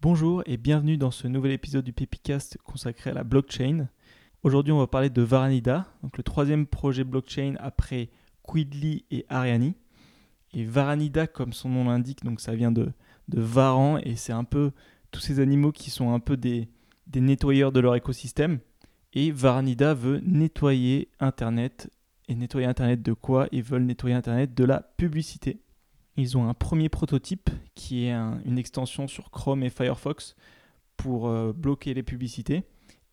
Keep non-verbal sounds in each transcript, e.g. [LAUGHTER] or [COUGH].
Bonjour et bienvenue dans ce nouvel épisode du Pepicast consacré à la blockchain. Aujourd'hui, on va parler de Varanida, donc le troisième projet blockchain après Quidly et Ariani. Et Varanida, comme son nom l'indique, donc ça vient de, de Varan et c'est un peu tous ces animaux qui sont un peu des, des nettoyeurs de leur écosystème. Et Varanida veut nettoyer Internet. Et nettoyer Internet de quoi? Ils veulent nettoyer Internet de la publicité. Ils ont un premier prototype qui est une extension sur Chrome et Firefox pour euh, bloquer les publicités.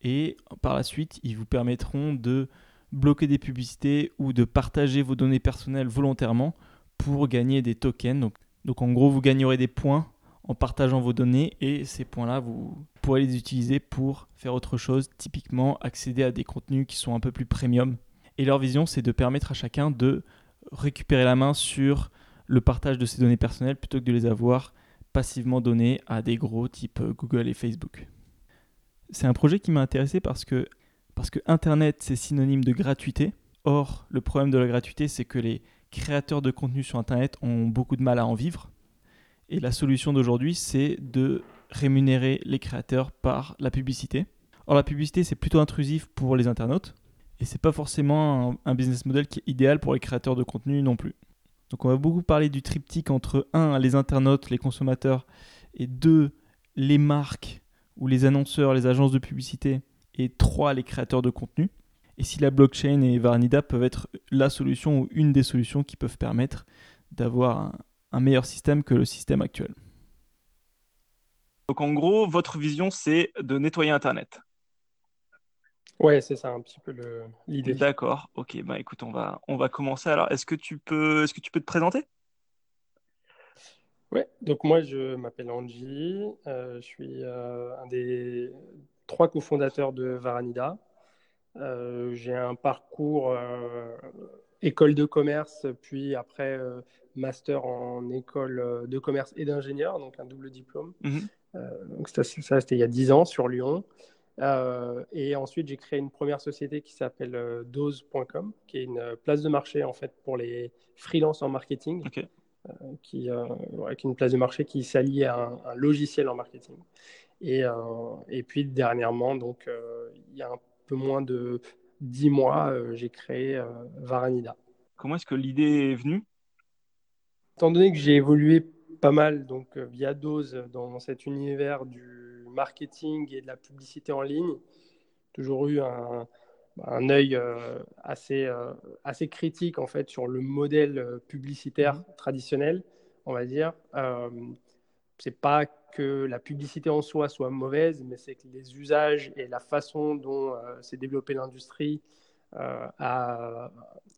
Et par la suite, ils vous permettront de bloquer des publicités ou de partager vos données personnelles volontairement pour gagner des tokens. Donc, donc en gros, vous gagnerez des points en partageant vos données et ces points-là, vous pourrez les utiliser pour faire autre chose, typiquement accéder à des contenus qui sont un peu plus premium. Et leur vision, c'est de permettre à chacun de récupérer la main sur le partage de ces données personnelles plutôt que de les avoir passivement données à des gros type euh, Google et Facebook. C'est un projet qui m'a intéressé parce que, parce que Internet, c'est synonyme de gratuité. Or, le problème de la gratuité, c'est que les créateurs de contenu sur Internet ont beaucoup de mal à en vivre. Et la solution d'aujourd'hui, c'est de rémunérer les créateurs par la publicité. Or, la publicité, c'est plutôt intrusif pour les internautes. Et c'est pas forcément un, un, business model qui est idéal pour les créateurs de contenu non plus. Donc on va beaucoup parler du triptyque entre 1 les internautes, les consommateurs et 2 les marques ou les annonceurs, les agences de publicité et 3 les créateurs de contenu. Et si la blockchain et Varanida peuvent être la solution ou une des solutions qui peuvent permettre d'avoir un, un meilleur système que le système actuel. Donc en gros, votre vision, c'est de nettoyer Internet. Ouais, c'est ça un petit peu l'idée. D'accord. Ok. Bah écoute, on va on va commencer. Alors, est-ce que tu peux est-ce que tu peux te présenter? Ouais. Donc moi, je m'appelle Angie. Euh, je suis euh, un des trois cofondateurs de Varanida. Euh, j'ai un parcours école de commerce, puis après master en école de commerce et d'ingénieur, donc un double diplôme. Mmh donc ça, ça c'était il y a 10 ans sur Lyon. Euh, et ensuite, j'ai créé une première société qui s'appelle euh, Dose.com, qui est une euh, place de marché en fait pour les freelances en marketing, qui, est une place de marché qui s'allie à un, logiciel en marketing. Et, et puis dernièrement, donc il y a un peu moins de dix mois, j'ai créé Varanida. Comment est-ce que l'idée est venue? Étant donné que j'ai évolué pas mal donc via Dose dans cet univers du marketing et de la publicité en ligne, toujours eu un, un œil euh, assez, euh, assez critique en fait sur le modèle euh, publicitaire mhm. traditionnel, on va dire. Euh, c'est pas que la publicité en soi soit mauvaise, mais c'est que les usages et la façon dont s'est développée l'industrie a,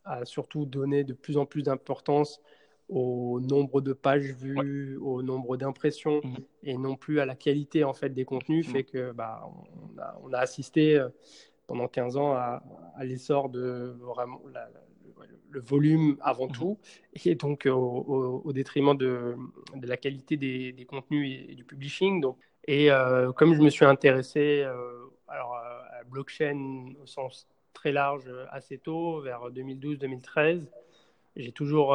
a, surtout donné de plus en plus d'importance au nombre de pages vues, au nombre d'impressions mhm. et non plus à la qualité en fait des contenus mhm. fait que bah, on, a, on a assisté euh, pendant 15 ans à, l'essor de vraiment le, volume avant mhm. tout et donc au, détriment de, de, la qualité des, des contenus et, du publishing. Donc, et euh, comme je me suis intéressé euh, alors, à la blockchain au sens très large assez tôt, vers 2012-2013, j'ai toujours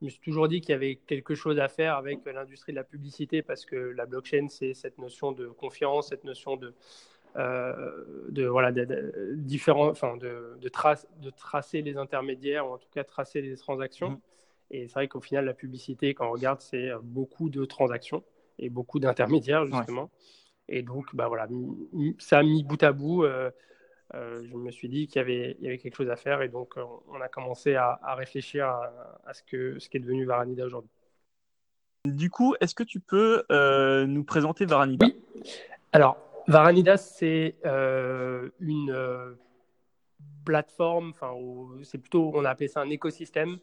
je me suis toujours dit qu'il y avait quelque chose à faire avec l'industrie de la publicité parce que la blockchain, c'est cette notion de confiance, cette notion de, euh, de voilà, de, différents, enfin, de, de, de, tracer les intermédiaires ou en tout cas tracer les transactions. Mm-hmm. Et c'est vrai qu'au final, la publicité, quand on regarde, c'est beaucoup de transactions et beaucoup d'intermédiaires, justement. Et donc, bah, voilà, ça a mis bout à bout. Euh, euh, je me suis dit qu'il y avait, il y avait quelque chose à faire et donc euh, on a commencé à, réfléchir à, ce, que, ce qui est devenu Varanida aujourd'hui. Du coup, est-ce que tu peux euh, nous présenter Varanida? Oui. Alors, Varanida, c'est une plateforme, enfin, c'est plutôt, on a appelé ça un écosystème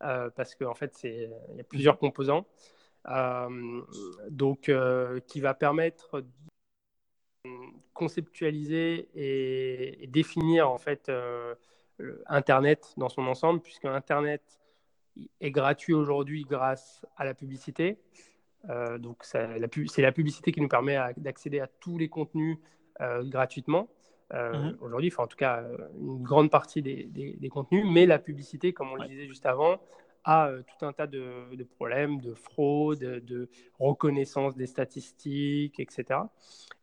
parce qu'en en fait, il y a plusieurs composants. donc, qui va permettre conceptualiser et, définir en fait euh, Internet dans son ensemble, puisque Internet est gratuit aujourd'hui grâce à la publicité. Euh, donc c'est la publicité qui nous permet d'accéder à tous les contenus euh, gratuitement. Mhm. Aujourd'hui, enfin en tout cas une grande partie des, des, contenus, mais la publicité, comme on le disait juste avant, à euh, tout un tas de, problèmes de fraude, de, reconnaissance des statistiques, etc.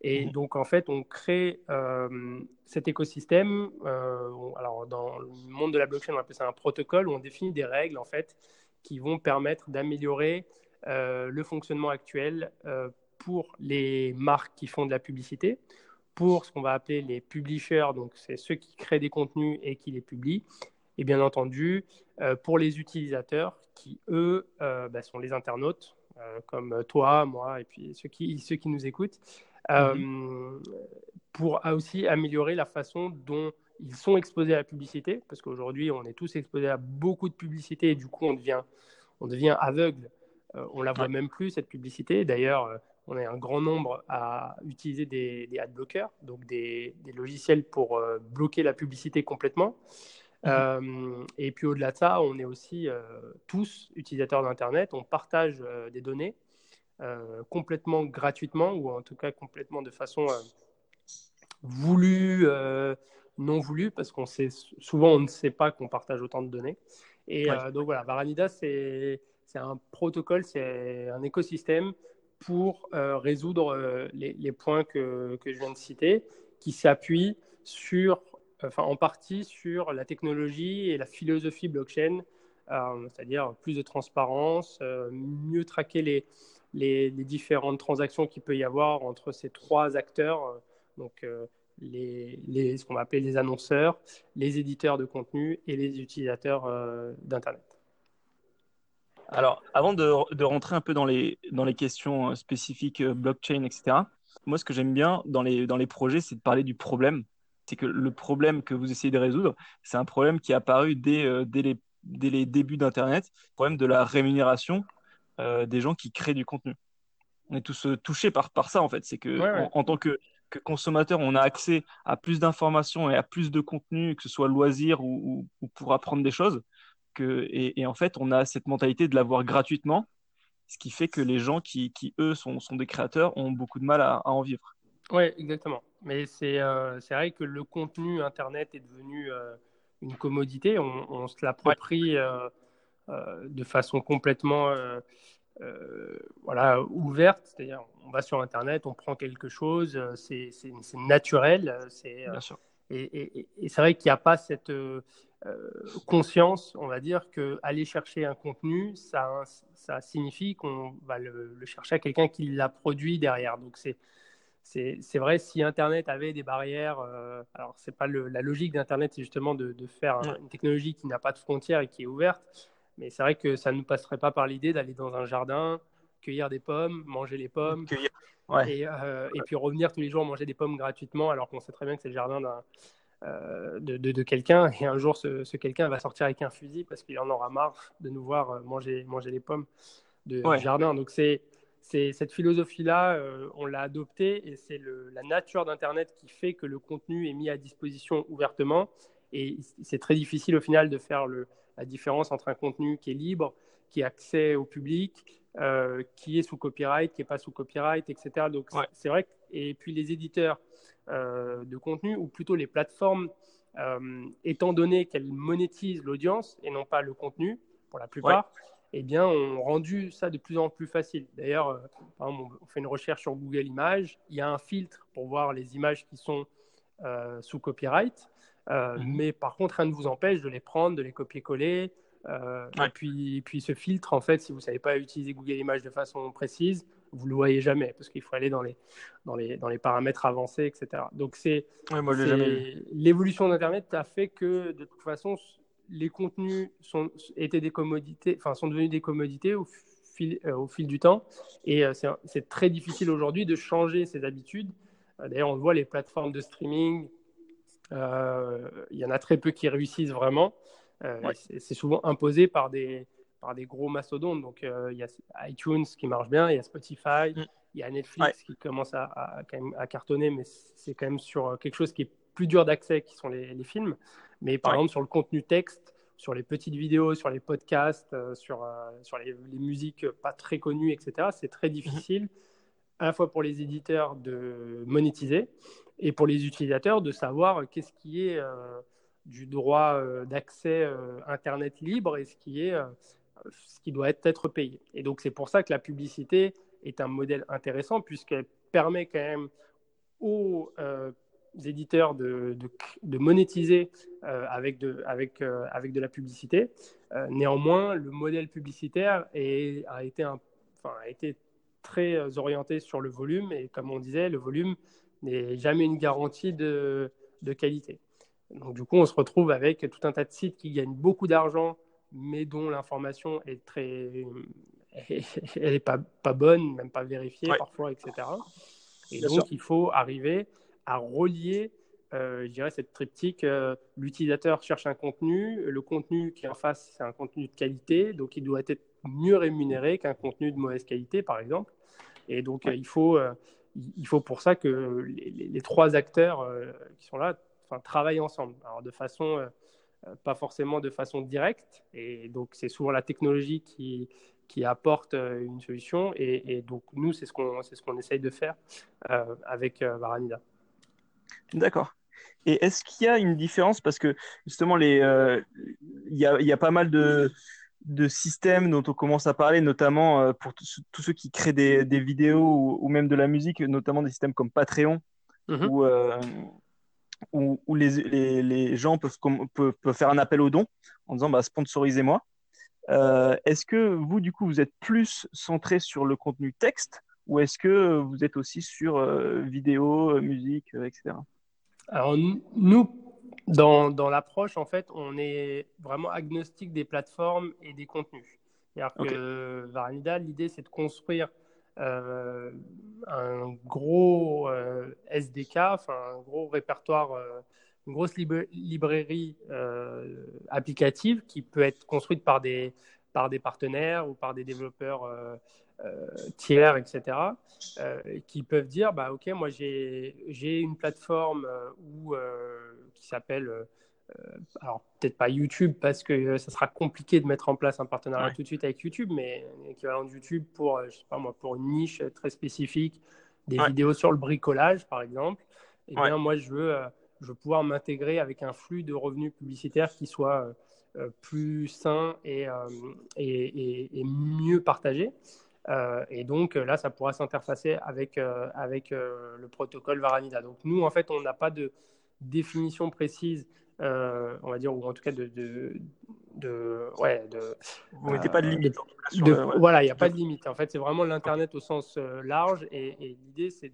Et mhm. donc, en fait, on crée euh, cet écosystème. Euh, alors, dans le monde de la blockchain, on appelle ça un protocole où on définit des règles, en fait, qui vont permettre d'améliorer le fonctionnement actuel pour les marques qui font de la publicité, pour ce qu'on va appeler les publishers, donc c'est ceux qui créent des contenus et qui les publient, et bien entendu euh, pour les utilisateurs qui, eux, euh, bah, sont les internautes, euh, comme toi, moi, et puis ceux qui, ceux qui nous écoutent, mhm. pour aussi améliorer la façon dont ils sont exposés à la publicité, parce qu'aujourd'hui, on est tous exposés à beaucoup de publicité et du coup, on devient, on devient aveugle. on la voit même plus, cette publicité. D'ailleurs, on est un grand nombre à utiliser des, des ad blockers, donc des, des logiciels pour bloquer la publicité complètement. Mhm. Euh, et puis au-delà de ça, on est aussi euh, tous utilisateurs d'Internet, on partage euh, des données complètement gratuitement ou en tout cas complètement de façon voulue, non voulue, parce qu'on sait souvent on ne sait pas qu'on partage autant de données. Et donc voilà, Varanida, c'est un protocole, c'est un écosystème pour résoudre les, les, points que, que, je viens de citer, qui s'appuie sur enfin, en partie sur la technologie et la philosophie blockchain, euh, c'est-à-dire plus de transparence, euh, mieux traquer les, les, différentes transactions qu'il peut y avoir entre ces trois acteurs, euh, donc les, les, ce qu'on va appeler les annonceurs, les éditeurs de contenu et les utilisateurs d'Internet. Alors, avant de, de, rentrer un peu dans les, dans les questions spécifiques blockchain, etc., moi, ce que j'aime bien dans les, dans les projets, c'est de parler du problème c'est que le problème que vous essayez de résoudre, c'est un problème qui est apparu dès, euh, dès, les, dès les, débuts d'Internet, le problème de la rémunération euh, des gens qui créent du contenu. On est tous euh, touchés par, par ça, en fait. C'est que En, tant que, que, consommateur, on a accès à plus d'informations et à plus de contenu, que ce soit loisir ou, ou, pour apprendre des choses. Que, et, en fait, on a cette mentalité de l'avoir gratuitement, ce qui fait que les gens qui, qui eux, sont, sont, des créateurs ont beaucoup de mal à, à en vivre. Oui, exactement. Mais euh, c'est vrai que le contenu Internet est devenu euh, une commodité. On, se l'approprie euh, de façon complètement voilà, ouverte. C'est-à-dire, on va sur Internet, on prend quelque chose, c'est naturel. Et, et, c'est vrai qu'il n'y a pas cette conscience, on va dire, qu'aller chercher un contenu, ça, ça signifie qu'on va le, le, chercher à quelqu'un qui l'a produit derrière. Donc, c'est c'est vrai, si Internet avait des barrières, euh, alors c'est pas la logique d'Internet, c'est justement de, faire une technologie qui n'a pas de frontières et qui est ouverte, mais c'est vrai que ça ne nous passerait pas par l'idée d'aller dans un jardin, cueillir des pommes, manger les pommes, euh, et, puis revenir tous les jours manger des pommes gratuitement, alors qu'on sait très bien que c'est le jardin euh, de, quelqu'un, et un jour ce, quelqu'un va sortir avec un fusil parce qu'il en aura marre de nous voir manger, manger les pommes de, du jardin. Donc c'est cette philosophie-là, euh, on l'a adoptée et c'est la nature d'Internet qui fait que le contenu est mis à disposition ouvertement. Et c'est très difficile au final de faire la différence entre un contenu qui est libre, qui est accès au public, euh, qui est sous copyright, qui n'est pas sous copyright, etc. Donc c'est vrai. et puis les éditeurs euh, de contenu, ou plutôt les plateformes, étant donné qu'elles monétisent l'audience et non pas le contenu, pour la plupart, eh bien, ont rendu ça de plus en plus facile. D'ailleurs, euh, on fait une recherche sur Google Images, il y a un filtre pour voir les images qui sont euh, sous copyright, euh, mhm. mais par contre, rien ne vous empêche de les prendre, de les copier-coller. Et puis, puis, ce filtre, en fait, si vous ne savez pas utiliser Google Images de façon précise, vous ne le voyez jamais, parce qu'il faut aller dans les, dans, les, dans les paramètres avancés, etc. Donc, c'est l'évolution d'Internet a fait que, de toute façon, les contenus sont, étaient des commodités, enfin, sont devenus des commodités au fil, euh, au fil du temps. Et euh, c'est très difficile aujourd'hui de changer ces habitudes. Euh, d'ailleurs, on voit les plateformes de streaming, il y en a très peu qui réussissent vraiment. C'est souvent imposé par des, par des gros mastodontes. Donc, il y a iTunes qui marche bien, il y a Spotify, mm. il y a Netflix qui commence à, à, à, cartonner, mais c'est quand même sur quelque chose qui est plus dur d'accès, qui sont les, les films. Mais par exemple, sur le contenu texte, sur les petites vidéos, sur les podcasts, euh, sur, euh, sur les, musiques pas très connues, etc., c'est très difficile, à la fois pour les éditeurs de monétiser et pour les utilisateurs de savoir qu'est-ce qui est euh, du droit d'accès Internet libre et ce qui est ce qui doit être payé. Et donc, c'est pour ça que la publicité est un modèle intéressant, puisqu'elle permet quand même aux euh, éditeurs de, de, monétiser euh, avec, de, avec, euh, avec de la publicité. néanmoins, le modèle publicitaire est, a, été un, enfin, a été très orienté sur le volume, et comme on disait, le volume n'est jamais une garantie de, de qualité. Donc, du coup, on se retrouve avec tout un tas de sites qui gagnent beaucoup d'argent mais dont l'information est très, [LAUGHS] elle n'est pas, pas bonne, même pas vérifiée parfois, etc. Et donc, il faut arriver à relier, euh, je dirais, cette triptyque. Euh, l'utilisateur cherche un contenu, le contenu qui est en face, c'est un contenu de qualité, donc il doit être mieux rémunéré qu'un contenu de mauvaise qualité, par exemple. Et donc, il, faut, euh, il faut pour ça que les, les trois acteurs qui sont là travaillent ensemble. Alors, de façon euh, pas forcément de façon directe. Et donc, c'est souvent la technologie qui, qui apporte euh, une solution. Et, donc, nous, c'est ce qu'on ce qu'on essaye de faire euh, avec Varanida. D'accord. Et est-ce qu'il y a une différence Parce que justement, les, il, y a, y a pas mal de, de systèmes dont on commence à parler, notamment pour tous ceux qui créent des, des vidéos ou, même de la musique, notamment des systèmes comme Patreon, mm ou où, les, les, gens peuvent, peuvent, faire un appel aux dons en disant bah, sponsorisez-moi. Euh, est-ce que vous, du coup, vous êtes plus centré sur le contenu texte ou est-ce que vous êtes aussi sur euh, vidéo, euh, musique, etc. Alors, nous, dans, dans l'approche, en fait, on est vraiment agnostique des plateformes et des contenus. C'est-à-dire que Varanida, l'idée, c'est de construire euh, un gros euh, SDK, enfin un gros répertoire, euh, une grosse librairie applicative qui peut être construite par des, par des partenaires ou par des développeurs tiers, etc., qui peuvent dire, bah, OK, moi j'ai une plateforme où, qui s'appelle euh, alors peut-être pas YouTube parce que euh, ça sera compliqué de mettre en place un partenariat tout de suite avec YouTube, mais équivalent de YouTube pour, euh, je sais pas moi, pour une niche très spécifique, des vidéos sur le bricolage par exemple. Et eh bien moi je veux, je veux pouvoir m'intégrer avec un flux de revenus publicitaires qui soit plus sain et, et, et, mieux partagé. Et donc là, ça pourra s'interfacer avec, avec le protocole Varanida. Donc nous, en fait, on n'a pas de définition précise euh, on va dire, ou en tout cas de, de, ouais, de vous mettez pas de limite. Voilà, il n'y a pas de limite. En fait, c'est vraiment l'internet au sens euh, large, et, l'idée, c'est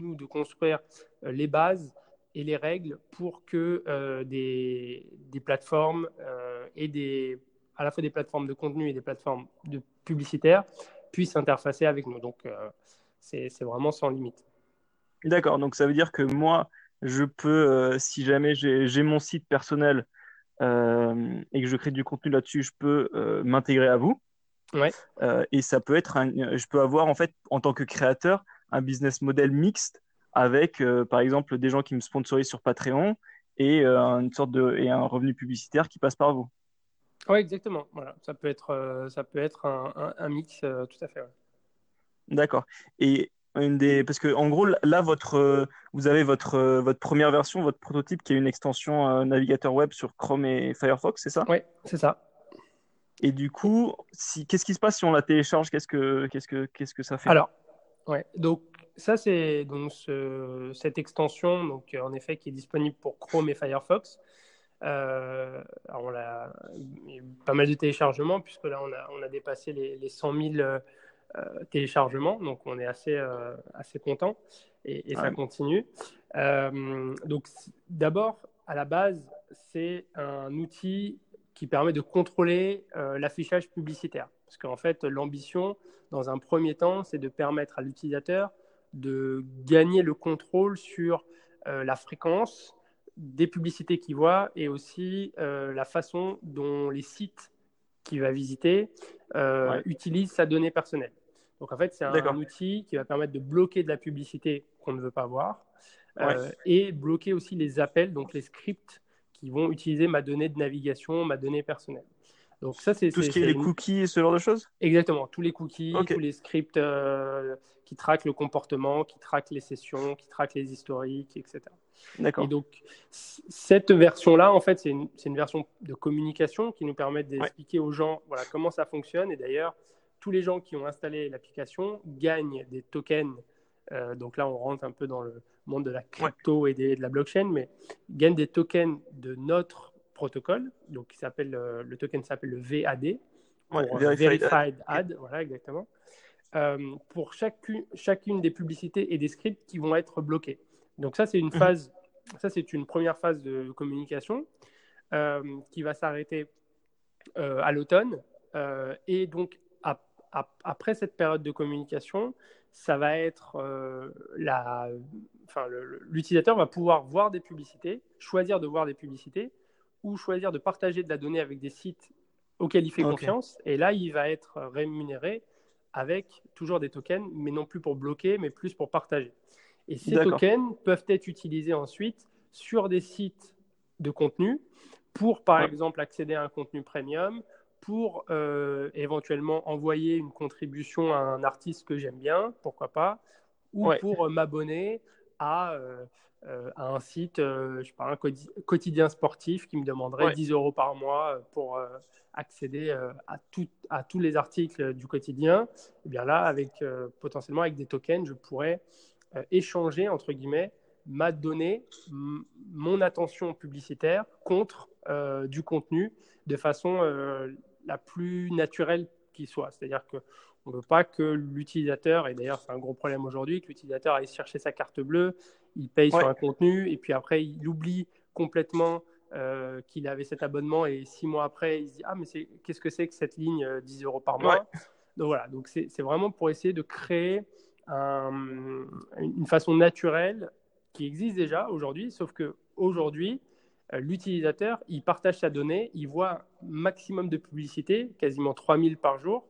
nous de construire euh, les bases et les règles pour que des, des, plateformes et des à la fois des plateformes de contenu et des plateformes de publicitaires puissent interfacer avec nous. Donc, c'est vraiment sans limite. D'accord. Donc, ça veut dire que moi, je peux, euh, si jamais j'ai mon site personnel euh, et que je crée du contenu là-dessus, je peux euh, m'intégrer à vous. Ouais. et ça peut être, je peux avoir en fait, en tant que créateur, un business model mixte avec, par exemple, des gens qui me sponsorisent sur Patreon et une sorte de et un revenu publicitaire qui passe par vous. Oui, exactement. Voilà, ça peut être, ça peut être un, un, mix, tout à fait. D'accord. Et une des... Parce que en gros, là, votre, euh, vous avez votre, euh, votre première version, votre prototype qui est une extension euh, navigateur web sur Chrome et Firefox, c'est ça? Oui, c'est ça. Et du coup, si... qu'est-ce qui se passe si on la télécharge? Qu'est-ce que, qu'est-ce que, qu'est-ce que ça fait? Alors, ouais, donc ça, c'est donc cette extension, donc en effet, qui est disponible pour Chrome et Firefox. Alors on a pas mal de téléchargements, puisque là, on a, on a dépassé les, les 100 000 euh, téléchargement, donc on est assez, euh, assez content et, ça continue. Euh, donc d'abord, à la base, c'est un outil qui permet de contrôler l'affichage publicitaire. Parce qu'en fait, l'ambition, dans un premier temps, c'est de permettre à l'utilisateur de gagner le contrôle sur la fréquence des publicités qu'il voit et aussi la façon dont les sites qu'il va visiter utilisent sa donnée personnelle. Donc en fait, c'est un, outil qui va permettre de bloquer de la publicité qu'on ne veut pas voir euh, et bloquer aussi les appels, donc les scripts qui vont utiliser ma donnée de navigation, ma donnée personnelle. Donc ça, c'est tout ce qui est, les cookies et ce genre de choses? Exactement, tous les cookies, tous les scripts euh, qui traquent le comportement, qui traquent les sessions, qui traquent les historiques, etc. Et donc, cette version-là, en fait, c'est une, une, version de communication qui nous permet d'expliquer aux gens voilà, comment ça fonctionne. Et d'ailleurs, tous les gens qui ont installé l'application gagnent des tokens. Euh, donc là, on rentre un peu dans le monde de la crypto et de la blockchain, mais gagnent des tokens de notre protocole. Donc, qui s'appelle, euh, le token s'appelle le VAD. Pour, verified, Ad. Voilà, exactement. Euh, pour chacune, chacune des publicités et des scripts qui vont être bloqués. Donc ça, c'est une mhm. phase, ça c'est une première phase de communication euh, qui va s'arrêter euh, à l'automne. et donc après cette période de communication, ça va être la, enfin, l'utilisateur va pouvoir voir des publicités, choisir de voir des publicités ou choisir de partager de la donnée avec des sites auxquels il fait confiance. Et là, il va être rémunéré avec toujours des tokens, mais non plus pour bloquer, mais plus pour partager. Et ces tokens peuvent être utilisés ensuite sur des sites de contenu pour, par exemple, accéder à un contenu premium, pour euh, éventuellement envoyer une contribution à un artiste que j'aime bien, pourquoi pas, ou pour euh, m'abonner à, euh, à, un site, je sais pas, un quotidien sportif qui me demanderait 10 euros par mois pour accéder euh, à, tout, à tous les articles du quotidien, et eh bien là, avec, euh, potentiellement avec des tokens, je pourrais euh, échanger, entre guillemets, ma donnée, mon attention publicitaire contre du contenu de façon la plus naturelle qui soit. C'est-à-dire qu'on ne veut pas que l'utilisateur, et d'ailleurs c'est un gros problème aujourd'hui, que l'utilisateur aille chercher sa carte bleue, il paye sur un contenu, et puis après il oublie complètement euh, qu'il avait cet abonnement et six mois après, il se dit Ah, mais qu'est-ce que c'est que cette ligne 10 euh, euros par mois? Donc voilà, donc c'est vraiment pour essayer de créer une façon naturelle qui existe déjà aujourd'hui, sauf que aujourd'hui, euh, l'utilisateur, il partage sa donnée, il voit un maximum de publicité, quasiment 3000 par jour.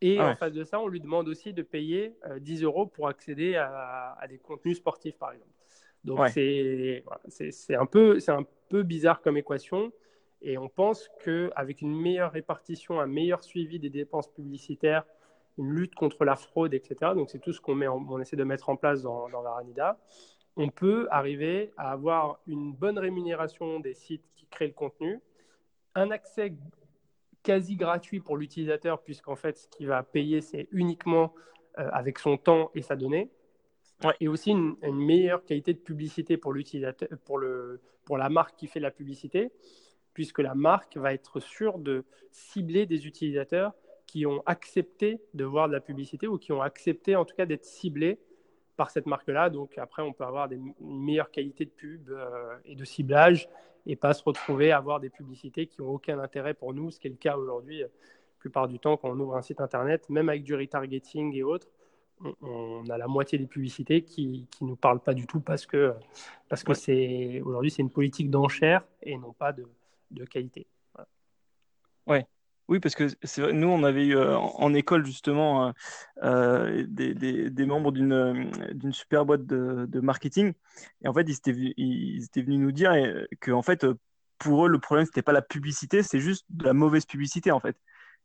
Et ah en face de ça, on lui demande aussi de payer 10 euros pour accéder à, à, des contenus sportifs, par exemple. Donc c'est un, peu, un peu bizarre comme équation. Et on pense qu'avec une meilleure répartition, un meilleur suivi des dépenses publicitaires, une lutte contre la fraude, etc., donc c'est tout ce qu'on on essaie de mettre en place dans, dans Varanida, on peut arriver à avoir une bonne rémunération des sites qui créent le contenu, un accès quasi gratuit pour l'utilisateur, puisqu'en fait, ce qu'il va payer, c'est uniquement euh, avec son temps et sa donnée, et aussi une, meilleure qualité de publicité pour l'utilisateur, pour, le, pour la marque qui fait la publicité, puisque la marque va être sûre de cibler des utilisateurs qui ont accepté de voir de la publicité ou qui ont accepté en tout cas d'être ciblés par cette marque-là. Donc après, on peut avoir des, une meilleure qualité de pub euh, et de ciblage et pas se retrouver à avoir des publicités qui n'ont aucun intérêt pour nous, ce qui est le cas aujourd'hui, la plupart du temps quand on ouvre un site internet, même avec du retargeting et autres on a la moitié des publicités qui ne nous parlent pas du tout parce que, parce que c'est aujourd'hui c'est une politique d'enchère et non pas de, de qualité. Ouais. Oui, parce que nous, on avait eu euh, en, école justement euh, euh, des, membres d'une super boîte de, marketing. Et en fait, ils étaient, venus nous dire que en fait, pour eux, le problème, c'était pas la publicité, c'est juste de la mauvaise publicité en fait.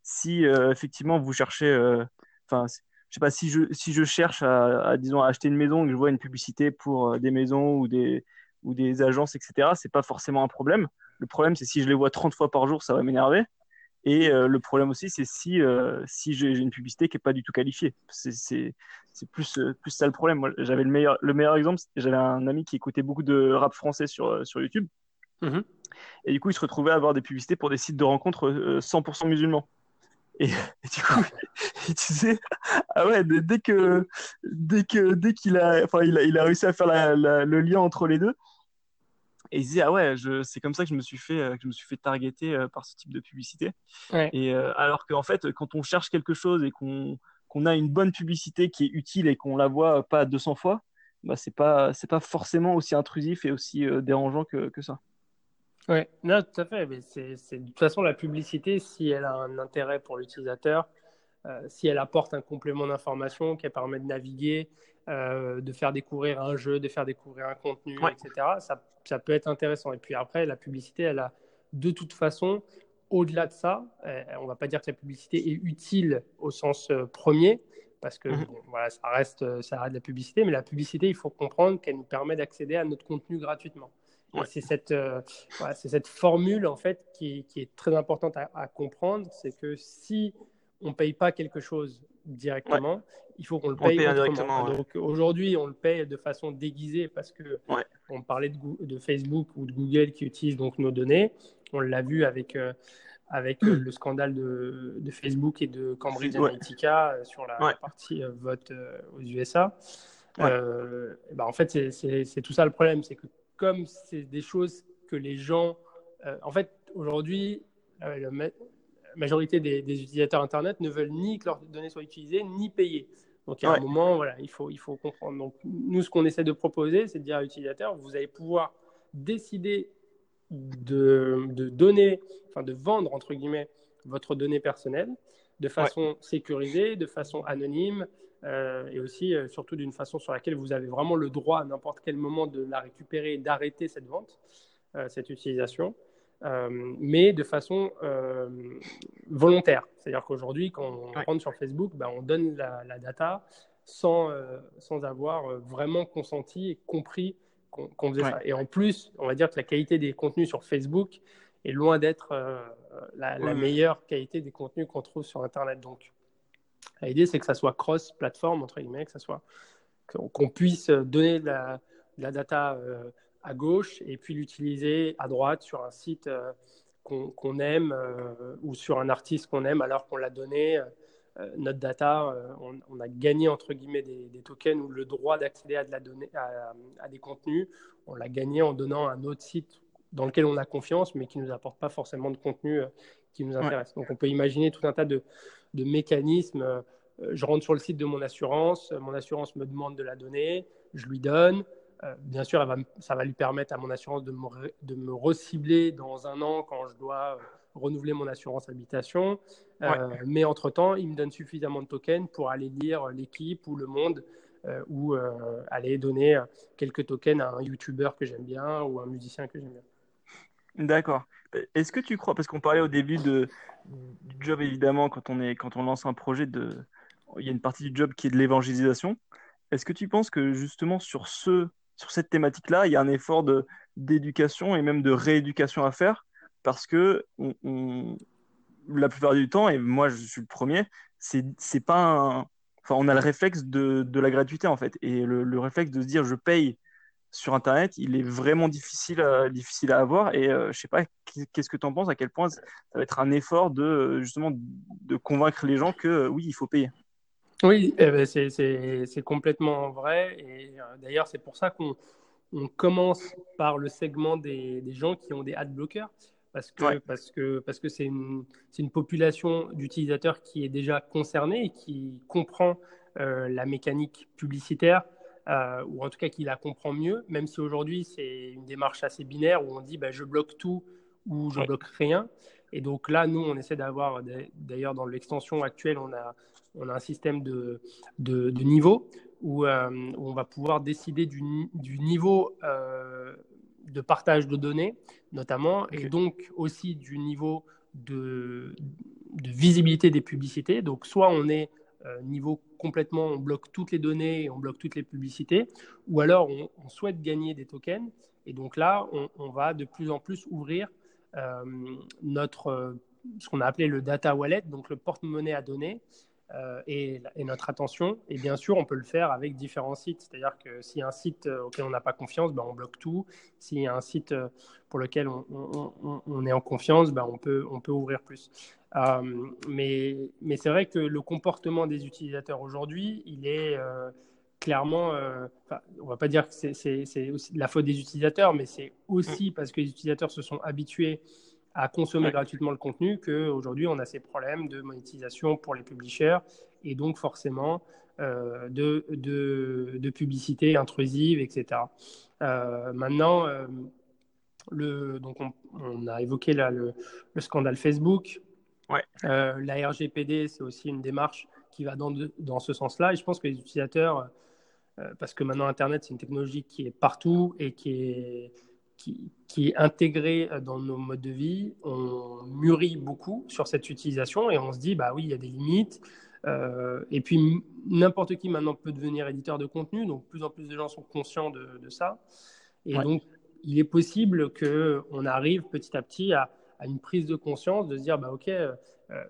Si effectivement vous cherchez, enfin, je sais pas si je si je cherche à, disons à acheter une maison et que je vois une publicité pour des maisons ou des ou des agences etc c'est pas forcément un problème le problème c'est si je les vois 30 fois par jour ça va m'énerver et euh, le problème aussi c'est si euh, si j'ai une publicité qui est pas du tout qualifiée c'est c'est plus plus ça le problème moi j'avais le meilleur le meilleur exemple j'avais un ami qui écoutait beaucoup de rap français sur sur YouTube mm-hmm. et du coup il se retrouvait à avoir des publicités pour des sites de rencontres 100% musulmans [LAUGHS] et, du coup, [LAUGHS] il disait, ah ouais, dès que, dès que, dès qu'il a, enfin, il a, il a réussi à faire le lien entre les deux. Et il disait, ah ouais, c'est comme ça que je me suis fait, euh, que je me suis fait targeter euh, par ce type de publicité. Et euh, alors qu'en fait, quand on cherche quelque chose et qu'on qu'on a une bonne publicité qui est utile et qu'on la voit pas 200 fois, bah c'est pas, c'est pas forcément aussi intrusif et aussi dérangeant que, que ça. Oui, non, tout à fait. Mais c'est, de toute façon, la publicité, si elle a un intérêt pour l'utilisateur, si elle apporte un complément d'information qui permet de naviguer, euh, de faire découvrir un jeu, de faire découvrir un contenu, etc., ça, ça, peut être intéressant. Et puis après, la publicité, elle a de toute façon, au-delà de ça, euh, on ne va pas dire que la publicité est utile au sens premier, parce que mhm. voilà, ça reste, ça reste de la publicité, mais la publicité, il faut comprendre qu'elle nous permet d'accéder à notre contenu gratuitement. C'est cette, euh, cette formule en fait qui, qui est très importante à, comprendre, c'est que si on ne paye pas quelque chose directement, il faut qu'on le paye directement. Donc aujourd'hui, on le paye de façon déguisée parce que on parlait de, de, Facebook ou de Google qui utilisent donc nos données. On l'a vu avec euh, avec euh, le scandale de, de, Facebook et de Cambridge Analytica sur la, partie vote aux USA. bah en fait, c'est tout ça le problème, c'est que comme c'est des choses que les gens. Euh, en fait, aujourd'hui, euh, majorité des, utilisateurs Internet ne veulent ni que leurs données soient utilisées, ni payées. Donc, y a un moment, voilà, il faut, il faut comprendre. Donc, nous, ce qu'on essaie de proposer, c'est de dire à l'utilisateur vous allez pouvoir décider de, de donner, enfin, de vendre, entre guillemets, votre donnée personnelle de façon sécurisée, de façon anonyme, euh, et aussi euh, surtout d'une façon sur laquelle vous avez vraiment le droit à n'importe quel moment de la récupérer et d'arrêter cette vente, euh, cette utilisation, mais de façon volontaire. C'est-à-dire qu'aujourd'hui, quand on rentre sur Facebook, ben, on donne la, data sans, sans avoir vraiment consenti et compris qu'on faisait ça. Et en plus, on va dire que la qualité des contenus sur Facebook est loin d'être la, la, meilleure qualité des contenus qu'on trouve sur Internet. Donc, L'idée, c'est que ça soit cross-plateforme, entre guillemets, que ça soit qu'on puisse donner de la, data euh, à gauche et puis l'utiliser à droite sur un site euh, qu'on aime euh, ou sur un artiste qu'on aime alors qu'on l'a donné. notre data, on, a gagné entre guillemets des, tokens ou le droit d'accéder à, de la donnée, à, des contenus. On l'a gagné en donnant un autre site dans lequel on a confiance, mais qui ne nous apporte pas forcément de contenu qui nous intéresse. Donc on peut imaginer tout un tas de, de mécanismes. Euh, je rentre sur le site de mon assurance, mon assurance me demande de la donner, je lui donne. Euh, bien sûr, ça va lui permettre à mon assurance de me, de me recibler dans un an quand je dois euh, renouveler mon assurance habitation. mais entre-temps, il me donne suffisamment de tokens pour aller lire l'équipe ou le monde ou aller donner quelques tokens à un YouTuber que j'aime bien ou un musicien que j'aime bien. D'accord. Est-ce que tu crois, parce qu'on parlait au début de, du job évidemment quand on, est, quand on lance un projet, de, il y a une partie du job qui est de l'évangélisation. Est-ce que tu penses que justement sur, ce, sur cette thématique-là, il y a un effort de, d'éducation et même de rééducation à faire Parce que la plupart du temps, et moi je suis le premier, c'est, c'est pas. Enfin, on a le réflexe de, de la gratuité en fait. Et le, le réflexe de se dire je paye sur Internet, il est vraiment difficile à, difficile à avoir. Et euh, je sais pas, qu'est-ce que tu en penses? À quel point ça va être un effort de euh, justement de convaincre les gens que euh, oui, il faut payer? Oui, eh ben, c'est complètement vrai. Et d'ailleurs, c'est pour ça qu'on commence par le segment des, des, gens qui ont des ad bloqueurs. Parce que parce que parce que c'est une, une, population d'utilisateurs qui est déjà concernée et qui comprend la mécanique publicitaire, euh, ou en tout cas qui la comprend mieux, même si aujourd'hui c'est une démarche assez binaire où on dit bah, je bloque tout ou je bloque rien. Et donc là, nous, on essaie d'avoir, d'ailleurs dans l'extension actuelle, on a, on a un système de, de, niveau où, euh, où, on va pouvoir décider du, du niveau euh, de partage de données, notamment, et donc aussi du niveau de, de visibilité des publicités. Donc soit on est euh, niveau complètement, on bloque toutes les données, on bloque toutes les publicités, ou alors on, souhaite gagner des tokens. Et donc là, on, va de plus en plus ouvrir notre, ce qu'on a appelé le data wallet, donc le porte-monnaie à données, et, notre attention. Et bien sûr, on peut le faire avec différents sites. C'est-à-dire que s'il y a un site auquel on n'a pas confiance, ben, on bloque tout. S'il y a un site pour lequel on, est en confiance, ben, on, peut, on peut ouvrir plus. Euh, mais mais c'est vrai que le comportement des utilisateurs aujourd'hui, il est euh, clairement, euh, on va pas dire que c'est la faute des utilisateurs, mais c'est aussi parce que les utilisateurs se sont habitués à consommer gratuitement le contenu qu'aujourd'hui on a ces problèmes de monétisation pour les publishers et donc forcément de, de, de, publicité intrusive, etc. maintenant, le, donc on, a évoqué là le, le scandale Facebook. Ouais. Euh, la RGPD, c'est aussi une démarche qui va dans, dans ce sens-là. Et je pense que les utilisateurs, euh, parce que maintenant Internet, c'est une technologie qui est partout et qui est, qui, qui, est intégrée dans nos modes de vie, on mûrit beaucoup sur cette utilisation et on se dit, bah oui, il y a des limites. et puis, n'importe qui maintenant peut devenir éditeur de contenu, donc plus en plus de gens sont conscients de, ça. Et donc, il est possible qu'on arrive petit à petit à, une prise de conscience, de se dire, bah, OK,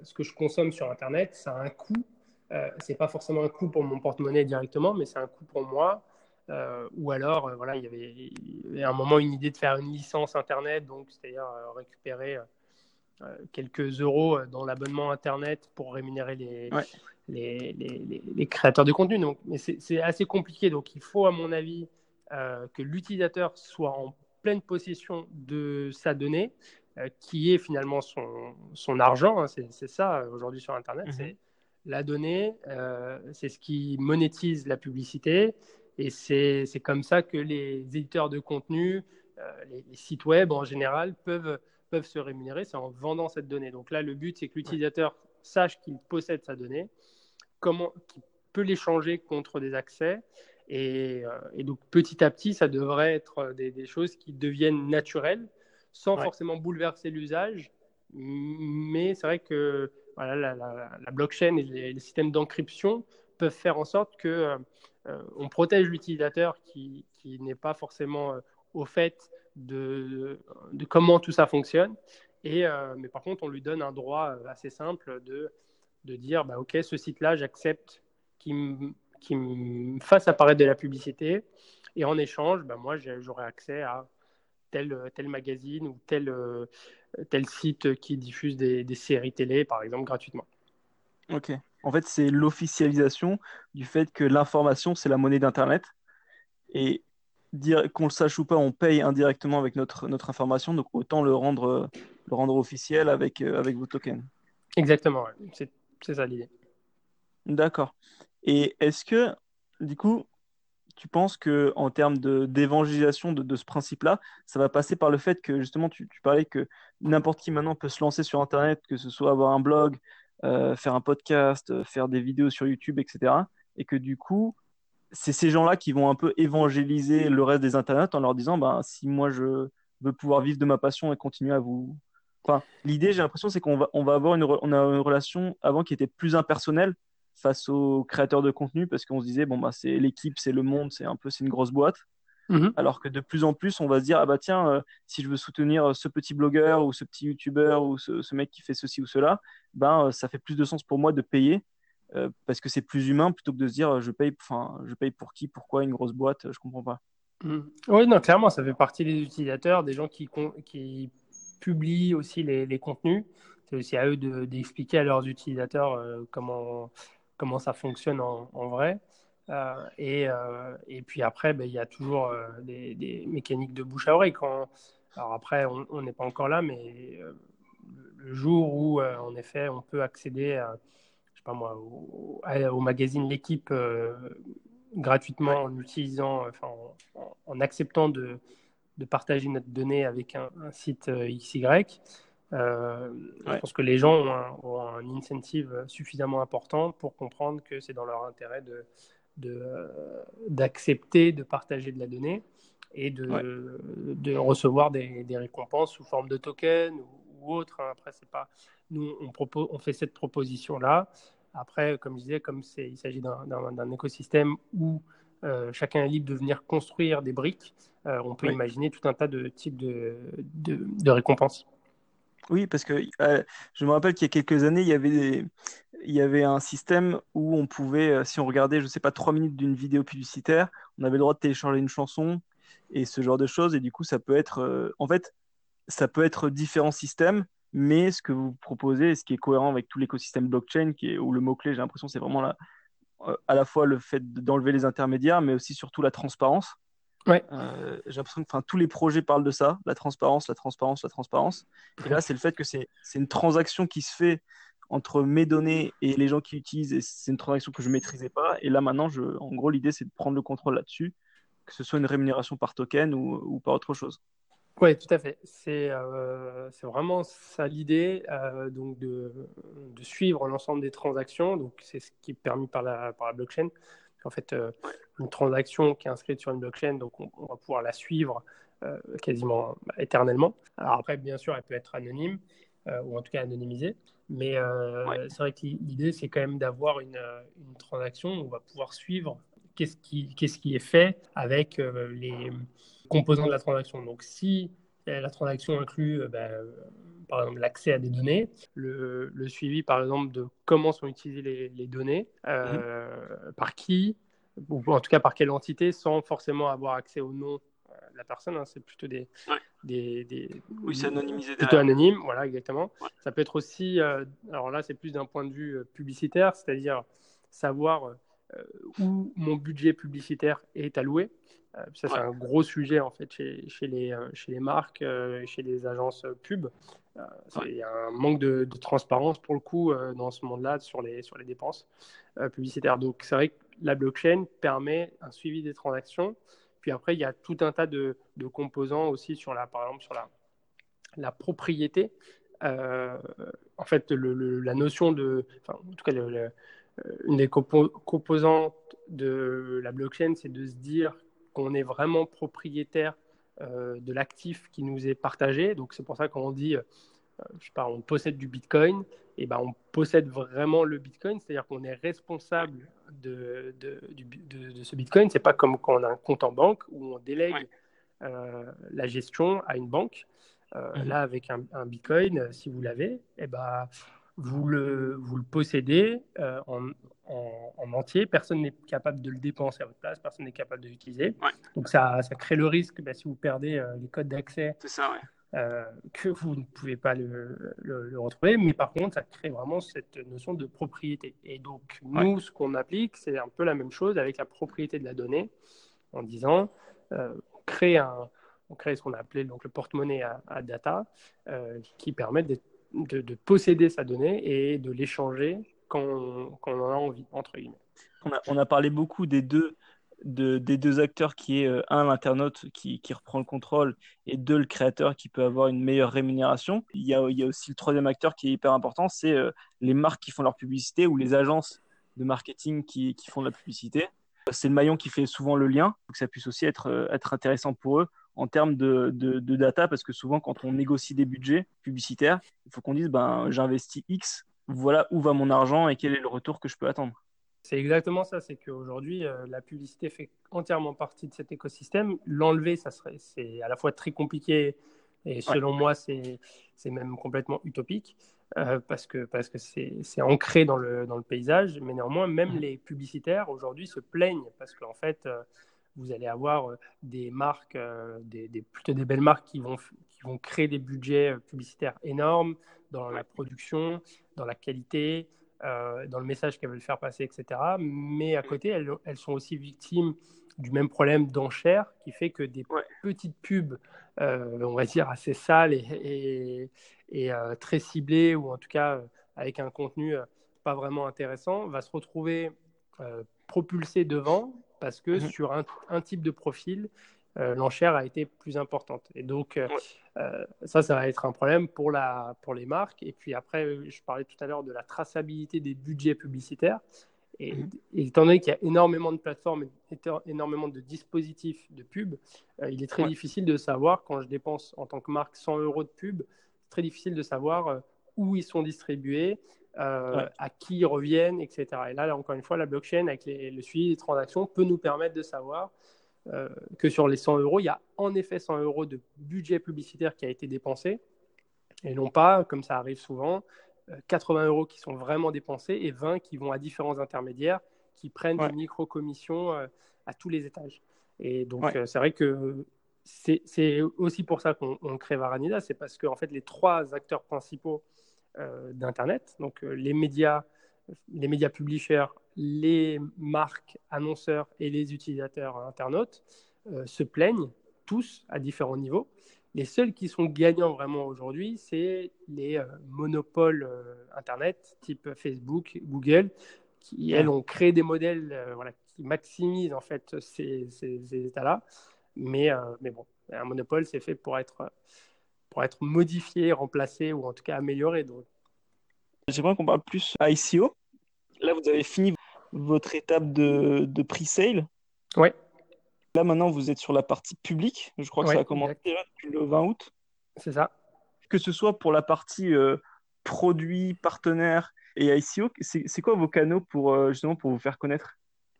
ce que je consomme sur Internet, ça a un coût. Euh, c'est pas forcément un coût pour mon porte-monnaie directement, mais c'est un coût pour moi. Euh, ou alors, euh, voilà, il y, avait, à un moment une idée de faire une licence Internet, donc c'est-à-dire récupérer quelques euros dans l'abonnement Internet pour rémunérer les, les, les, les, créateurs de contenu. Donc, mais c'est assez compliqué. Donc, il faut, à mon avis, que l'utilisateur soit en pleine possession de sa donnée, qui est finalement son, son argent. Hein. c'est ça aujourd'hui sur Internet. Mhm. C'est la donnée, euh, c'est ce qui monétise la publicité. Et c'est comme ça que les éditeurs de contenu, euh, les, sites web en général, peuvent, peuvent se rémunérer. C'est en vendant cette donnée. Donc là, le but, c'est que l'utilisateur sache qu'il possède sa donnée, comment, qu'il peut l'échanger contre des accès. Et, euh, donc petit à petit, ça devrait être des, choses qui deviennent naturelles, sans forcément bouleverser l'usage. Mais c'est vrai que voilà, la, blockchain et les, systèmes d'encryption peuvent faire en sorte que euh, on protège l'utilisateur qui, qui n'est pas forcément euh, au fait de, de, comment tout ça fonctionne. Et, mais par contre, on lui donne un droit assez simple de, de dire bah, Ok, ce site-là, j'accepte qu'il me fasse apparaître de la publicité. Et en échange, bah, moi, j'aurai accès à tel, tel magazine ou tel, tel site qui diffuse des, séries télé, par exemple, gratuitement. Ok. En fait, c'est l'officialisation du fait que l'information, c'est la monnaie d'Internet. Et dire qu'on le sache ou pas, on paye indirectement avec notre, notre information, donc autant le rendre, le rendre officiel avec, euh, avec vos tokens. Exactement, c'est ça l'idée. D'accord. Et est-ce que, du coup, tu penses que en termes d'évangélisation de, de, ce principe-là, ça va passer par le fait que justement, tu, parlais que n'importe qui maintenant peut se lancer sur Internet, que ce soit avoir un blog, faire un podcast, euh, faire des vidéos sur YouTube, etc. Et que du coup, c'est ces gens-là qui vont un peu évangéliser le reste des Internets en leur disant, ben, si moi je veux pouvoir vivre de ma passion et continuer à vous... Enfin, l'idée, j'ai l'impression, c'est qu'on va, on va avoir une, on a une relation avant qui était plus impersonnelle face aux créateurs de contenu parce qu'on se disait bon bah c'est l'équipe, c'est le monde, c'est un peu c'est une grosse boîte. Mhm. Alors que de plus en plus, on va se dire ah bah tiens, euh, si je veux soutenir ce petit blogueur ou ce petit youtubeur ou ce, mec qui fait ceci ou cela, ben euh, ça fait plus de sens pour moi de payer euh, parce que c'est plus humain plutôt que de se dire je paye, enfin je paye pour qui, pourquoi une grosse boîte, je comprends pas. Mhm. Oui non clairement ça fait partie des utilisateurs, des gens qui qui publient aussi les, les contenus. C'est aussi à eux d'expliquer à leurs utilisateurs comment comment ça fonctionne en, vrai. Euh, et, euh, et, puis après, ben, il y a toujours euh, des, mécaniques de bouche à oreille. Quand... Alors après, on n'est pas encore là, mais le jour où, en effet, on peut accéder à, je sais pas moi, au, magazine L'équipe gratuitement en utilisant, enfin, en, acceptant de, de, partager notre donnée avec un, un site XY, euh, je pense que les gens ont un, incentive suffisamment important pour comprendre que c'est dans leur intérêt de, d'accepter de, partager de la donnée et de, de recevoir des, des, récompenses sous forme de tokens ou, autre. Hein. Après, c'est pas nous on, propose, on fait cette proposition là. Après, comme je disais, comme il s'agit d'un écosystème où euh, chacun est libre de venir construire des briques, euh, on peut imaginer tout un tas de types de, de récompenses. Oui, parce que euh, je me rappelle qu'il y a quelques années, il y avait il y avait un système où on pouvait, euh, si on regardait, je ne sais pas, trois minutes d'une vidéo publicitaire, on avait le droit de télécharger une chanson et ce genre de choses. Et du coup, ça peut être, euh, en fait, ça peut être différents systèmes, mais ce que vous proposez, ce qui est cohérent avec tout l'écosystème blockchain, qui est, où le mot-clé, j'ai l'impression, c'est vraiment là, à la fois le fait d'enlever les intermédiaires, mais aussi surtout la transparence. Ouais. Euh, j'ai l'impression que tous les projets parlent de ça, la transparence, la transparence, la transparence. Et là, c'est le fait que c'est une transaction qui se fait entre mes données et les gens qui utilisent, c'est une transaction que je ne maîtrisais pas. Et là, maintenant, en gros, l'idée, c'est de prendre le contrôle là-dessus, que ce soit une rémunération par token ou, ou par autre chose. Oui, tout à fait. C'est euh, vraiment ça l'idée, euh, de, suivre l'ensemble des transactions. C'est ce qui est permis par la, blockchain. En fait, euh, une transaction qui est inscrite sur une blockchain, donc on, va pouvoir la suivre quasiment bah, éternellement. Après, bien sûr, elle peut être anonyme, ou en tout cas anonymisée. Mais c'est vrai que l'idée, c'est quand même d'avoir une, une, transaction où on va pouvoir suivre qu'est-ce qui, qu'est-ce qui est fait avec les composants de la transaction. Donc, si la transaction inclut ben, par exemple l'accès à des données, le, le, suivi par exemple de comment sont utilisées les, les données, mhm. par qui, ou en tout cas par quelle entité, sans forcément avoir accès au nom de la personne. Hein. c'est plutôt des, des, des, oui, c'est anonymisé. Plutôt anonyme, voilà, exactement. Ça peut être aussi, euh, alors là, c'est plus d'un point de vue euh, publicitaire, c'est-à-dire savoir euh, où mon budget publicitaire est alloué. ça, c'est un gros sujet en fait chez, chez les, chez les marques, chez les agences pub. Il y a un manque de, de transparence pour le coup dans ce monde-là sur les, sur les dépenses publicitaires. Donc, c'est vrai que la blockchain permet un suivi des transactions. Puis après, il y a tout un tas de, composants aussi sur la, par exemple, sur la, propriété. Euh, en fait, la notion de, en tout cas, le, une des composantes de la blockchain, c'est de se dire qu'on est vraiment propriétaire euh, de l'actif qui nous est partagé. Donc, c'est pour ça qu'on dit, euh, je sais pas, on possède du Bitcoin, et ben on possède vraiment le Bitcoin, c'est-à-dire qu'on est responsable de, de, de, ce Bitcoin. C'est pas comme quand on a un compte en banque où on délègue euh, la gestion à une banque. Euh, mhm. Là, avec un, Bitcoin, euh, si vous l'avez, eh ben, vous, le, vous le possédez en, en, entier. Personne n'est capable de le dépenser à votre place, personne n'est capable de l'utiliser. Donc ça, ça, crée le risque, ben, si vous perdez les codes d'accès, que vous ne pouvez pas le, le, retrouver. Mais par contre, ça crée vraiment cette notion de propriété. Et donc, nous, ce qu'on applique, c'est un peu la même chose avec la propriété de la donnée, en disant, euh, on, crée un, on crée ce qu'on a appelé donc, le porte-monnaie à, data, euh, qui permet de, de, posséder sa donnée et de l'échanger quand, quand, on en a envie, entre guillemets. On a, on a parlé beaucoup des deux de, des deux acteurs qui est, euh, un, l'internaute qui, qui, reprend le contrôle, et deux, le créateur qui peut avoir une meilleure rémunération. Il y a, il y a aussi le troisième acteur qui est hyper important, c'est euh, les marques qui font leur publicité ou les agences de marketing qui, qui font de la publicité. C'est le maillon qui fait souvent le lien, donc ça puisse aussi être, euh, être intéressant pour eux en termes de, de, de, data, parce que souvent quand on négocie des budgets publicitaires, il faut qu'on dise, ben, j'investis X, voilà où va mon argent et quel est le retour que je peux attendre. C'est exactement ça, c'est qu'aujourd'hui, euh, la publicité fait entièrement partie de cet écosystème. L'enlever, ça serait, c'est à la fois très compliqué et selon moi, c'est, c'est même complètement utopique euh, parce que, parce que c'est, c'est ancré dans le, dans le paysage. Mais néanmoins, même mmh. les publicitaires aujourd'hui se plaignent parce qu'en fait, euh, vous allez avoir des marques, des, des, plutôt des belles marques qui vont, qui vont créer des budgets publicitaires énormes dans la production, dans la qualité. Euh, dans le message qu'elles veulent faire passer, etc. Mais à côté, elles, elles, sont aussi victimes du même problème d'enchère qui fait que des petites pubs, euh, on va dire, assez sales et, et, euh, très ciblées, ou en tout cas avec un contenu pas vraiment intéressant, va se retrouver propulsé devant parce que mhm. sur un, un, type de profil, l'enchère a été plus importante. Et donc, euh, euh, ça, ça va être un problème pour, la, pour les marques. Et puis après, je parlais tout à l'heure de la traçabilité des budgets publicitaires. Et, mhm. étant donné qu'il y a énormément de plateformes, énormément de dispositifs de pub, il est très difficile de savoir, quand je dépense en tant que marque 100 euros de pub, c'est très difficile de savoir où ils sont distribués, à qui ils reviennent, etc. Et là, encore une fois, la blockchain, avec le suivi des transactions, peut nous permettre de savoir euh, que sur les 100 euros, il y a en effet 100 euros de budget publicitaire qui a été dépensé, et non pas, comme ça arrive souvent, 80 euh, euros qui sont vraiment dépensés et 20 qui vont à différents intermédiaires qui prennent des micro-commissions euh, à tous les étages. Et donc, c'est vrai que c'est aussi pour ça qu'on crée Varanida, c'est parce que en fait, les trois acteurs principaux d'Internet, donc les médias, les médias publishers, les marques, annonceurs et les utilisateurs internautes euh, se plaignent tous à différents niveaux. Les seuls qui sont gagnants vraiment aujourd'hui, c'est les euh, monopoles euh, Internet type Facebook, Google, qui, elles, ont créé des modèles voilà, qui maximisent en fait ces, ces, états-là. Mais, mais bon, un monopole, c'est fait pour être, pour être modifié, remplacé ou en tout cas amélioré. Donc. J'aimerais qu'on parle plus ICO. Là, vous avez fini votre étape de, de pre-sale. Oui. Là, maintenant, vous êtes sur la partie publique. Je crois que ça a commencé depuis le 20 août. C'est ça. Que ce soit pour la partie euh, produits, partenaires et ICO. C'est quoi vos canaux pour justement pour vous faire connaître?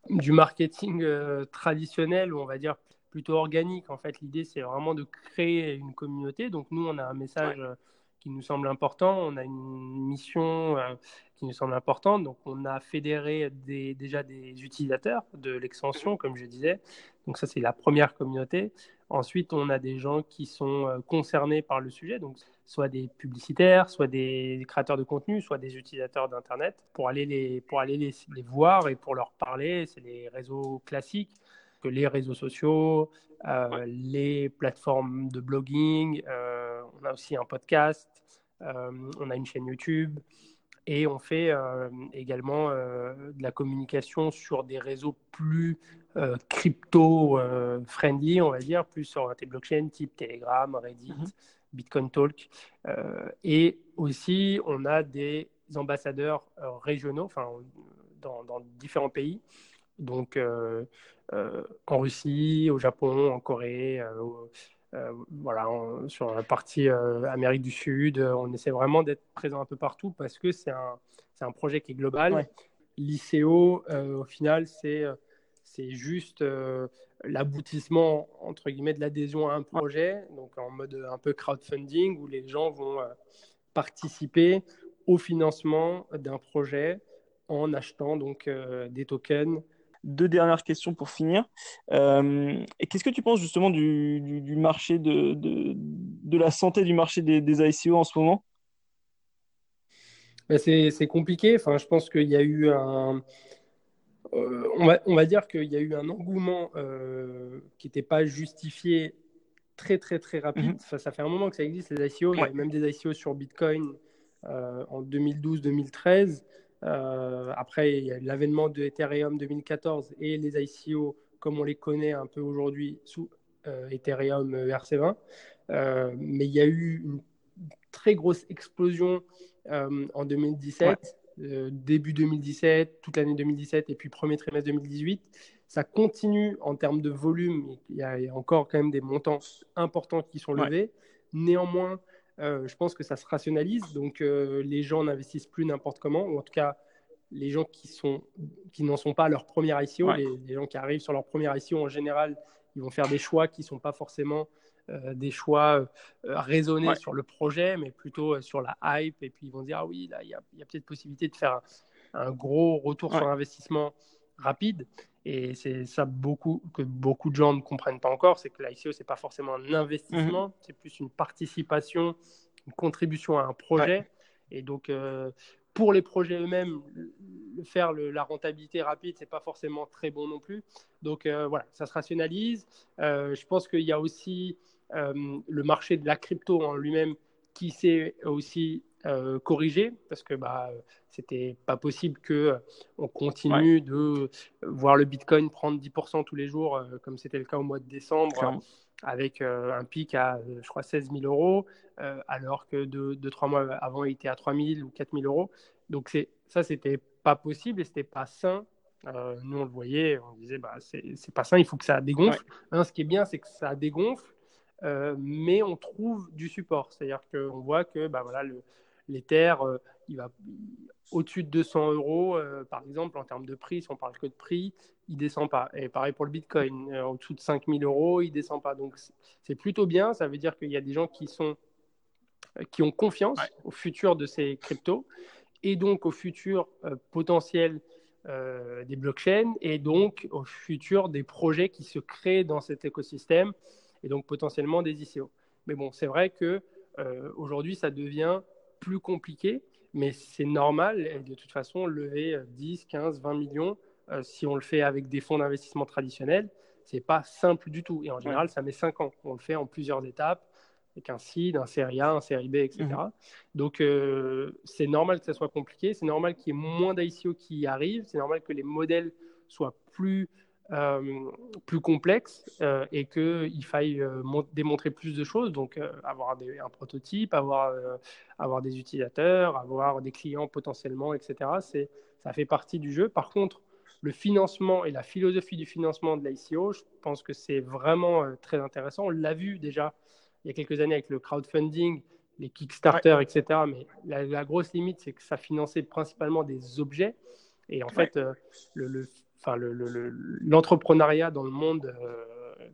Du marketing traditionnel, on va dire plutôt organique. En fait, l'idée, c'est vraiment de créer une communauté. Donc, nous, on a un message qui nous semble important. On a une mission euh, qui nous semble importante. Donc, on a fédéré des, déjà des utilisateurs de l'extension, comme je disais. Donc, ça, c'est la première communauté. Ensuite, on a des gens qui sont euh, concernés par le sujet, donc soit des publicitaires, soit des créateurs de contenu, soit des utilisateurs d'Internet, pour aller, les, pour aller les, les voir et pour leur parler. C'est les réseaux classiques les réseaux sociaux, euh, les plateformes de blogging, euh, on a aussi un podcast, euh, on a une chaîne YouTube et on fait également de la communication sur des réseaux plus crypto-friendly, on va dire, plus orientés blockchain, type Telegram, Reddit, mhm. Bitcoin Talk. et aussi, on a des ambassadeurs régionaux, enfin, dans, dans, différents pays. Donc, euh, en Russie, au Japon, en Corée, euh, euh, voilà, sur la partie Amérique du Sud. on essaie vraiment d'être présent un peu partout parce que c'est un, un, projet qui est global. L'ICO, au final, c'est c'est juste l'aboutissement entre guillemets de l'adhésion à un projet, donc en mode un peu crowdfunding où les gens vont participer au financement d'un projet en achetant donc des tokens deux dernières questions pour finir. Euh, et qu'est-ce que tu penses justement du, du, marché de, de, de, la santé du marché des, des ICO en ce moment? Ben, C'est compliqué. Enfin, je pense qu'il y a eu un. Euh, on, va, on, va, dire qu'il y a eu un engouement euh, qui n'était pas justifié très très très rapide. Mhm. ça fait un moment que ça existe les ICO. Il y a même des ICO sur Bitcoin en 2012-2013. Euh, après, il y a l'avènement de Ethereum 2014 et les ICO comme on les connaît un peu aujourd'hui sous euh, Ethereum euh, RC20. mais il y a eu une très grosse explosion en 2017. début 2017, toute l'année 2017 et puis premier trimestre 2018. Ça continue en termes de volume. Il y a encore quand même des montants importants qui sont levés. Néanmoins, euh, je pense que ça se rationalise. Donc, euh, les gens n'investissent plus n'importe comment, ou en tout cas, les gens qui, sont, qui n'en sont pas à leur première ICO, les, gens qui arrivent sur leur première ICO, en général, ils vont faire des choix qui ne sont pas forcément euh, des choix raisonnés sur le projet, mais plutôt sur la hype. Et puis, ils vont dire, ah oui, là, il y a, a peut-être possibilité de faire un, gros retour sur investissement rapide. Et c'est ça beaucoup, que beaucoup de gens ne comprennent pas encore, c'est que l'ICO, ce n'est pas forcément un investissement, mhm. c'est plus une participation, une contribution à un projet. Et donc, euh, pour les projets eux-mêmes, faire la rentabilité rapide, c'est pas forcément très bon non plus. Donc euh, voilà, ça se rationalise. Euh, je pense qu'il y a aussi le marché de la crypto en lui-même qui s'est aussi euh, corrigé parce que bah, c'était pas possible que euh, on continue de voir le Bitcoin prendre 10% tous les jours euh, comme c'était le cas au mois de décembre avec un pic à je crois 16 000 euros alors que deux, deux, trois mois avant il était à 3 000 ou 4 000 euros. Donc c'est ça c'était pas possible et c'était pas sain. Nous on le voyait on disait bah c'est pas sain il faut que ça dégonfle. Hein, ce qui est bien c'est que ça dégonfle mais on trouve du support. C'est-à-dire qu'on voit que bah, voilà, le, l'Ether, euh, il va au-dessus de 200 euros, euh, par exemple, en termes de prix, si on parle que de prix, il descend pas. Et pareil pour le Bitcoin, euh, au-dessous de 5000 euros, il descend pas. Donc c'est plutôt bien. Ça veut dire qu'il y a des gens qui sont qui ont confiance au futur de ces cryptos et donc au futur potentiel des blockchains et donc au futur des projets qui se créent dans cet écosystème et donc potentiellement des ICO. Mais bon, c'est vrai que aujourd'hui, ça devient plus compliqué, mais c'est normal. Et de toute façon, lever 10, 15, 20 millions, euh, si on le fait avec des fonds d'investissement traditionnels, c'est pas simple du tout. Et en général, ça met 5 ans. On le fait en plusieurs étapes, avec un seed, un série A, un série B, etc. Mhm. Donc, euh, c'est normal que ça soit compliqué. C'est normal qu'il y ait moins d'ICO qui arrivent. C'est normal que les modèles soient plus euh, plus complexe euh, et qu'il faille euh, démontrer plus de choses, donc avoir un prototype, avoir, avoir des utilisateurs, avoir des clients potentiellement, etc. Ça fait partie du jeu. Par contre, le financement et la philosophie du financement de l'ICO, je pense que c'est vraiment très intéressant. On l'a vu déjà il y a quelques années avec le crowdfunding les Kickstarter, etc. Mais la, grosse limite, c'est que ça finançait principalement des objets. Et en fait, euh, le, l'entrepreneuriat dans le monde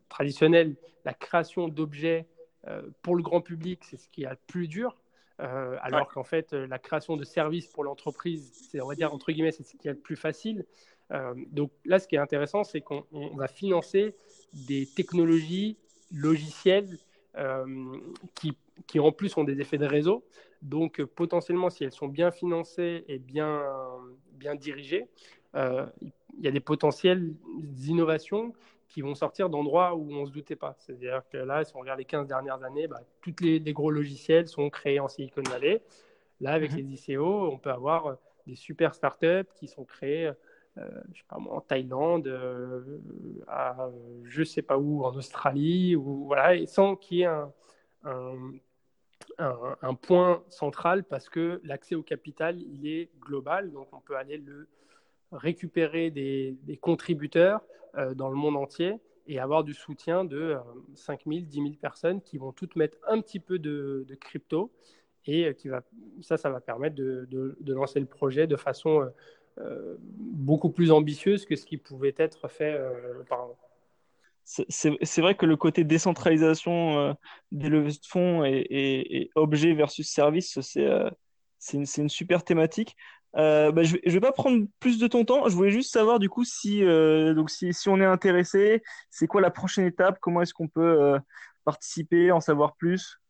traditionnel, la création d'objets pour le grand public, c'est ce qui est le plus dur. alors qu'en fait, la création de services pour l'entreprise, c'est, on va dire, entre guillemets, c'est ce qui est le plus facile. Euh, donc là, ce qui est intéressant, c'est qu'on va financer des technologies logicielles euh, qui, qui, en plus ont des effets de réseau. Donc potentiellement, si elles sont bien financées et bien, bien dirigées, euh, il y a des potentielles innovations qui vont sortir d'endroits où on ne se doutait pas. C'est-à-dire que là, si on regarde les 15 dernières années, bah, tous les, gros logiciels sont créés en Silicon Valley. Là, avec mhm. les ICO, on peut avoir des super startups qui sont créées euh, je sais pas moi, en Thaïlande, euh, à je sais pas où, en Australie, ou voilà, et sans qu'il y ait un, un, point central parce que l'accès au capital, il est global, donc on peut aller le récupérer des, contributeurs euh, dans le monde entier et avoir du soutien de 5 000, 10 000 personnes qui vont toutes mettre un petit peu de, crypto et qui va, ça, ça va permettre de, lancer le projet de façon euh, beaucoup plus ambitieuse que ce qui pouvait être fait euh, auparavant. C'est vrai que le côté décentralisation euh, des levées de fonds et, et, objet versus service, c'est une, une, super thématique. Bah, je ne vais, vais, pas prendre plus de ton temps. Je voulais juste savoir du coup si, donc si, si, on est intéressé, c'est quoi la prochaine étape? Comment est-ce qu'on peut participer, en savoir plus?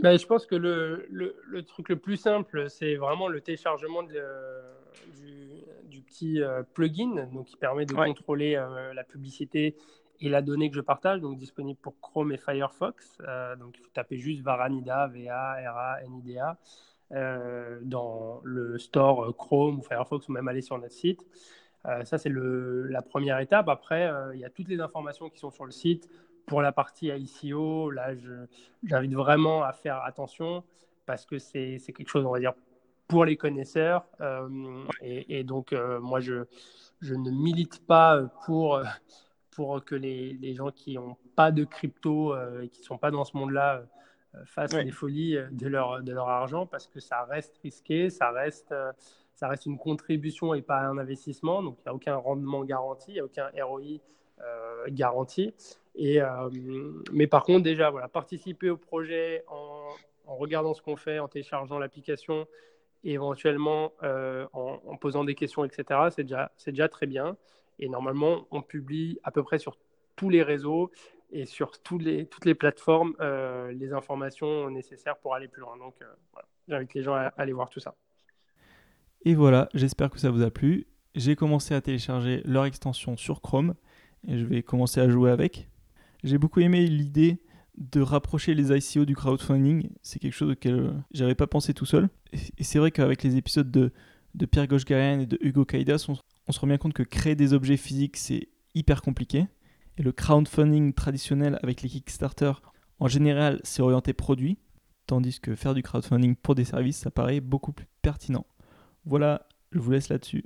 Bah, Je pense que le, le, le, truc le plus simple, c'est vraiment le téléchargement de, du, du, petit euh, plugin donc, qui permet de contrôler euh, la publicité et la donnée que je partage, donc disponible pour Chrome et Firefox. Euh, donc il faut taper juste Varanida, V-A-R-A-N-I-D-A, dans le store Chrome ou Firefox ou même aller sur notre site. ça, c'est la première étape. Après, il y a toutes les informations qui sont sur le site. Pour la partie ICO, là, j'invite vraiment à faire attention parce que c'est quelque chose, on va dire, pour les connaisseurs. Euh, et, donc, euh, moi, je, ne milite pas pour, pour que les gens qui n'ont pas de crypto et qui ne sont pas dans ce monde-là fassent des folies de leur, de leur argent parce que ça reste risqué, ça reste, ça reste une contribution et pas un investissement. Donc, il n'y a aucun rendement garanti, il n'y a aucun ROI garanti. Et, mais par contre, déjà, voilà, participer au projet en, en regardant ce qu'on fait, en téléchargeant l'application et éventuellement euh, en, posant des questions, etc., c'est déjà, c'est déjà très bien. Et normalement, on publie à peu près sur tous les réseaux et sur tous les, toutes les plateformes euh, les informations nécessaires pour aller plus loin. Donc, euh, j'invite les gens à, aller voir tout ça. Et voilà, j'espère que ça vous a plu. J'ai commencé à télécharger leur extension sur Chrome et je vais commencer à jouer avec. J'ai beaucoup aimé l'idée de rapprocher les ICO du crowdfunding. C'est quelque chose auquel euh, j'avais pas pensé tout seul. Et c'est vrai qu'avec les épisodes de, de Pierre Gochgarian et de Hugo Kaidas, on, se rend bien compte que créer des objets physiques, c'est hyper compliqué. Et le crowdfunding traditionnel avec les Kickstarter, en général, c'est orienté produit. Tandis que faire du crowdfunding pour des services, ça paraît beaucoup plus pertinent. Voilà, je vous laisse là-dessus.